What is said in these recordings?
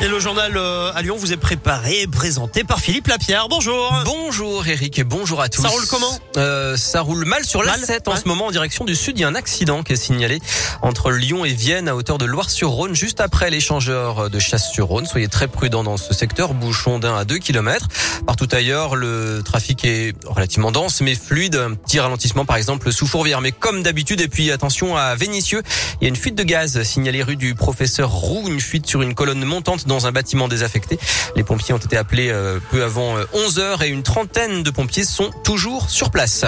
Et le journal euh, à Lyon vous est préparé et présenté par Philippe Lapierre. Bonjour. Bonjour Eric et bonjour à tous. Ça roule comment euh, Ça roule mal sur l'A7 en ce moment en direction du sud. Il y a un accident qui est signalé entre Lyon et Vienne à hauteur de Loire-sur-Rhône juste après l'échangeur de Chasse-sur-Rhône. Soyez très prudents dans ce secteur, bouchon d'un à deux kilomètres. Partout ailleurs, le trafic est relativement dense mais fluide. Un petit ralentissement par exemple sous Fourvière. Mais comme d'habitude, et puis attention à Vénissieux, il y a une fuite de gaz signalée rue du professeur Roux, une fuite sur une colonne montante dans un bâtiment désaffecté. Les pompiers ont été appelés euh, peu avant 11 euh, et une trentaine de pompiers sont toujours sur place.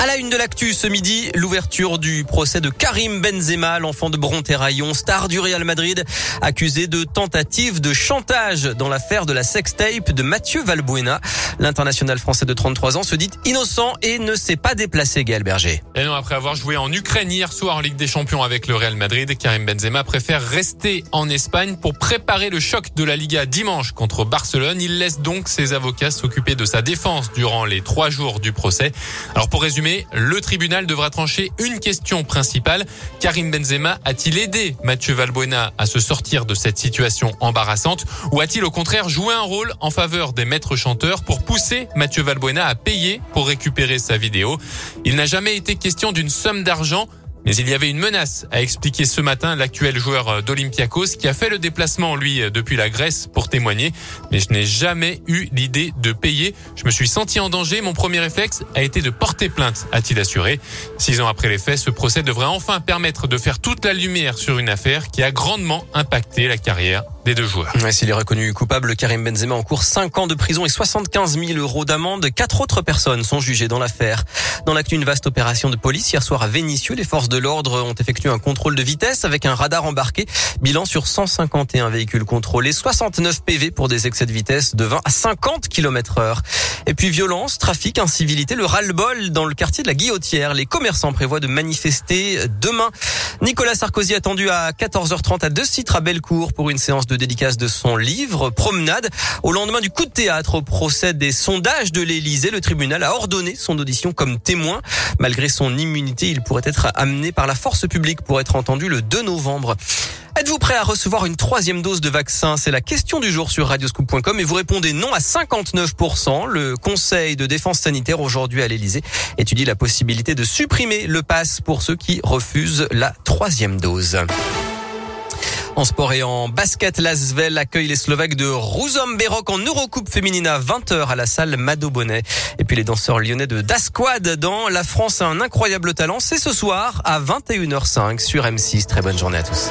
À la une de l'actu ce midi, l'ouverture du procès de Karim Benzema, l'enfant de Bronterraillon, star du Real Madrid, accusé de tentative de chantage dans l'affaire de la sextape de Mathieu Valbuena. L'international français de 33 ans se dit innocent et ne s'est pas déplacé, Gaël Berger. Et non, après avoir joué en Ukraine hier soir en Ligue des Champions avec le Real Madrid, Karim Benzema préfère rester en Espagne pour préparer le choc de la Liga dimanche contre Barcelone. Il laisse donc ses avocats s'occuper de sa défense durant les trois jours du procès. Alors pour résumer, le tribunal devra trancher une question principale. Karim Benzema a-t-il aidé Mathieu Valbuena à se sortir de cette situation embarrassante ou a-t-il au contraire joué un rôle en faveur des maîtres chanteurs pour pousser Mathieu Valbuena à payer pour récupérer sa vidéo? Il n'a jamais été question d'une somme d'argent mais il y avait une menace, a expliqué ce matin l'actuel joueur d'Olympiakos qui a fait le déplacement, lui, depuis la Grèce pour témoigner. Mais je n'ai jamais eu l'idée de payer. Je me suis senti en danger. Mon premier réflexe a été de porter plainte, a-t-il assuré. Six ans après les faits, ce procès devrait enfin permettre de faire toute la lumière sur une affaire qui a grandement impacté la carrière deux joueurs. S'il est reconnu coupable, Karim Benzema en cours 5 ans de prison et 75 000 euros d'amende. Quatre autres personnes sont jugées dans l'affaire. Dans l'actu, une vaste opération de police hier soir à Vénissieux. Les forces de l'ordre ont effectué un contrôle de vitesse avec un radar embarqué. Bilan sur 151 véhicules contrôlés, 69 PV pour des excès de vitesse de 20 à 50 km heure. Et puis violence, trafic, incivilité, le ras-le-bol dans le quartier de la Guillotière. Les commerçants prévoient de manifester demain. Nicolas Sarkozy attendu à 14h30 à deux sites à Bellecour pour une séance de dédicace de son livre Promenade. Au lendemain du coup de théâtre au procès des sondages de l'Élysée, le tribunal a ordonné son audition comme témoin. Malgré son immunité, il pourrait être amené par la force publique pour être entendu le 2 novembre. Êtes-vous prêt à recevoir une troisième dose de vaccin? C'est la question du jour sur radioscoop.com et vous répondez non à 59%. Le Conseil de défense sanitaire aujourd'hui à l'Elysée étudie la possibilité de supprimer le pass pour ceux qui refusent la troisième dose. En sport et en basket, l'Asvel accueille les Slovaques de Berok en Eurocoupe féminine à 20h à la salle Mado Bonnet. Et puis les danseurs lyonnais de Dasquad dans La France a un incroyable talent. C'est ce soir à 21h05 sur M6. Très bonne journée à tous.